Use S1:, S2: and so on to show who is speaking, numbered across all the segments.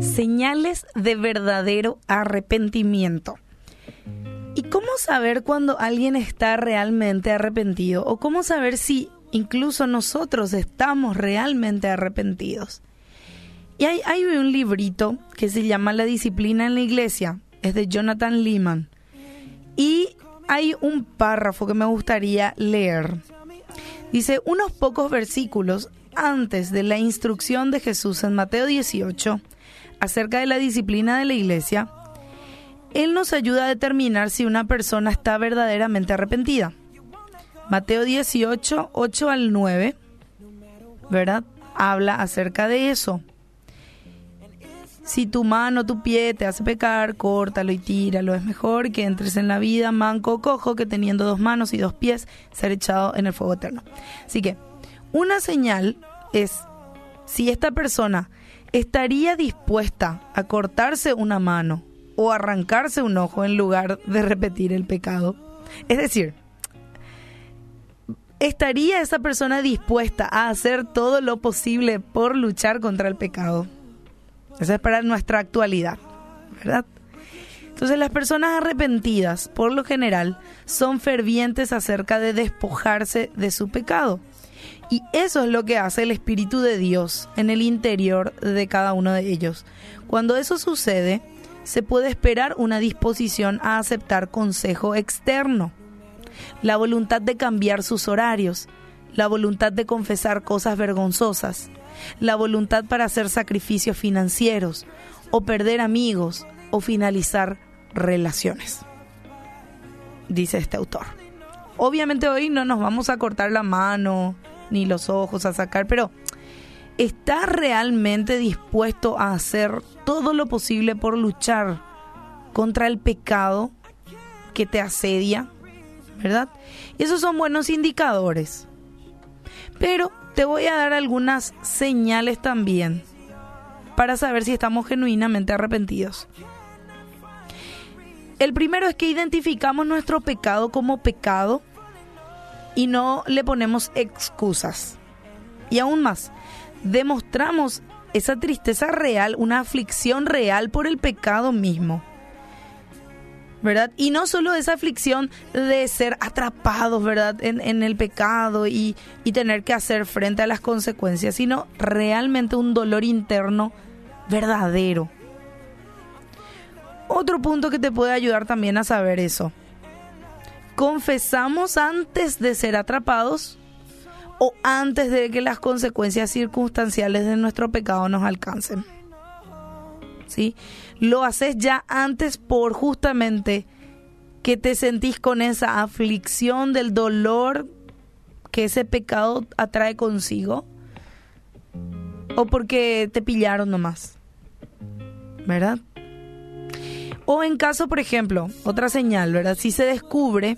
S1: Señales de verdadero arrepentimiento. ¿Y cómo saber cuando alguien está realmente arrepentido? ¿O cómo saber si incluso nosotros estamos realmente arrepentidos? Y hay, un librito que se llama La disciplina en la iglesia, es de Jonathan Lehman. Y hay un párrafo que me gustaría leer. Dice, unos pocos versículos antes de la instrucción de Jesús en Mateo 18 acerca de la disciplina de la iglesia, Él nos ayuda a determinar si una persona está verdaderamente arrepentida. Mateo 18, 8 al 9, ¿verdad? Habla acerca de eso. Si tu mano tu pie te hace pecar, córtalo y tíralo. Es mejor que entres en la vida manco o cojo que teniendo dos manos y dos pies ser echado en el fuego eterno. Así que una señal es si esta persona estaría dispuesta a cortarse una mano o arrancarse un ojo en lugar de repetir el pecado. Es decir, ¿estaría esa persona dispuesta a hacer todo lo posible por luchar contra el pecado? Esa es para nuestra actualidad, ¿verdad? Entonces las personas arrepentidas, por lo general, son fervientes acerca de despojarse de su pecado. Y eso es lo que hace el Espíritu de Dios en el interior de cada uno de ellos. Cuando eso sucede, se puede esperar una disposición a aceptar consejo externo, la voluntad de cambiar sus horarios, la voluntad de confesar cosas vergonzosas, la voluntad para hacer sacrificios financieros o perder amigos o finalizar relaciones, dice este autor. Obviamente hoy no nos vamos a cortar la mano ni los ojos a sacar, pero ¿está realmente dispuesto a hacer todo lo posible por luchar contra el pecado que te asedia? ¿Verdad? Esos son buenos indicadores. Pero te voy a dar algunas señales también para saber si estamos genuinamente arrepentidos. El primero es que identificamos nuestro pecado como pecado y no le ponemos excusas. Y aún más, demostramos esa tristeza real, una aflicción real por el pecado mismo. ¿Verdad? Y no solo esa aflicción de ser atrapados, ¿verdad? En, el pecado y, y, tener que hacer frente a las consecuencias, sino realmente un dolor interno verdadero. Otro punto que te puede ayudar también a saber eso. ¿Confesamos antes de ser atrapados o antes de que las consecuencias circunstanciales de nuestro pecado nos alcancen? ¿Sí? lo haces ya antes por justamente que te sentís con esa aflicción del dolor que ese pecado atrae consigo o porque te pillaron nomás, ¿verdad? O en caso, por ejemplo, otra señal, ¿verdad? Si se descubre,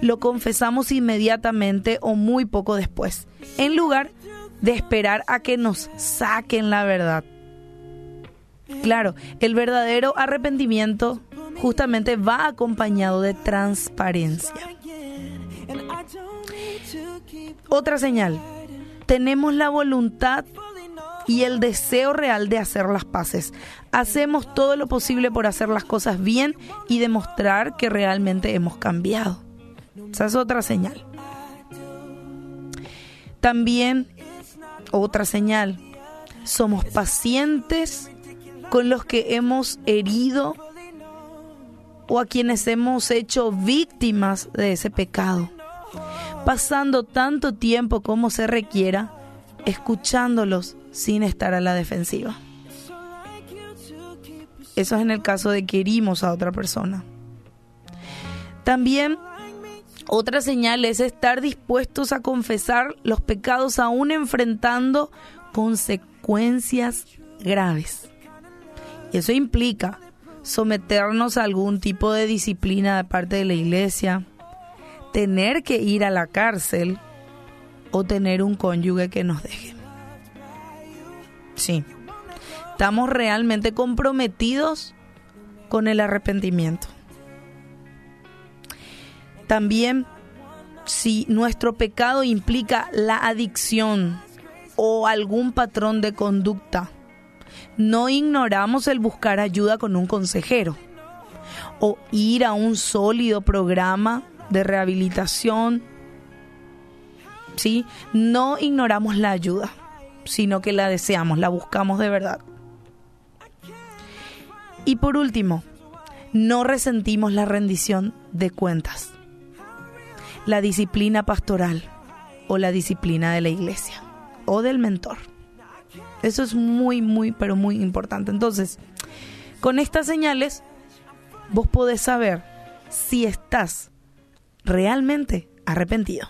S1: lo confesamos inmediatamente o muy poco después, en lugar de esperar a que nos saquen la verdad. Claro, el verdadero arrepentimiento justamente va acompañado de transparencia. Otra señal, tenemos la voluntad y el deseo real de hacer las paces. Hacemos todo lo posible por hacer las cosas bien y demostrar que realmente hemos cambiado. Esa es otra señal. También otra señal, somos pacientes con los que hemos herido o a quienes hemos hecho víctimas de ese pecado, pasando tanto tiempo como se requiera, escuchándolos sin estar a la defensiva. Eso es en el caso de que herimos a otra persona. También otra señal es estar dispuestos a confesar los pecados aún enfrentando consecuencias graves. Y eso implica someternos a algún tipo de disciplina de parte de la iglesia, tener que ir a la cárcel o tener un cónyuge que nos deje. Sí, estamos realmente comprometidos con el arrepentimiento. También si nuestro pecado implica la adicción o algún patrón de conducta, no ignoramos el buscar ayuda con un consejero o ir a un sólido programa de rehabilitación. ¿Sí? No ignoramos la ayuda, sino que la deseamos, la buscamos de verdad. Y por último, no resentimos la rendición de cuentas, la disciplina pastoral o la disciplina de la iglesia o del mentor. Eso es muy, muy, pero muy importante. Entonces, con estas señales, vos podés saber si estás realmente arrepentido.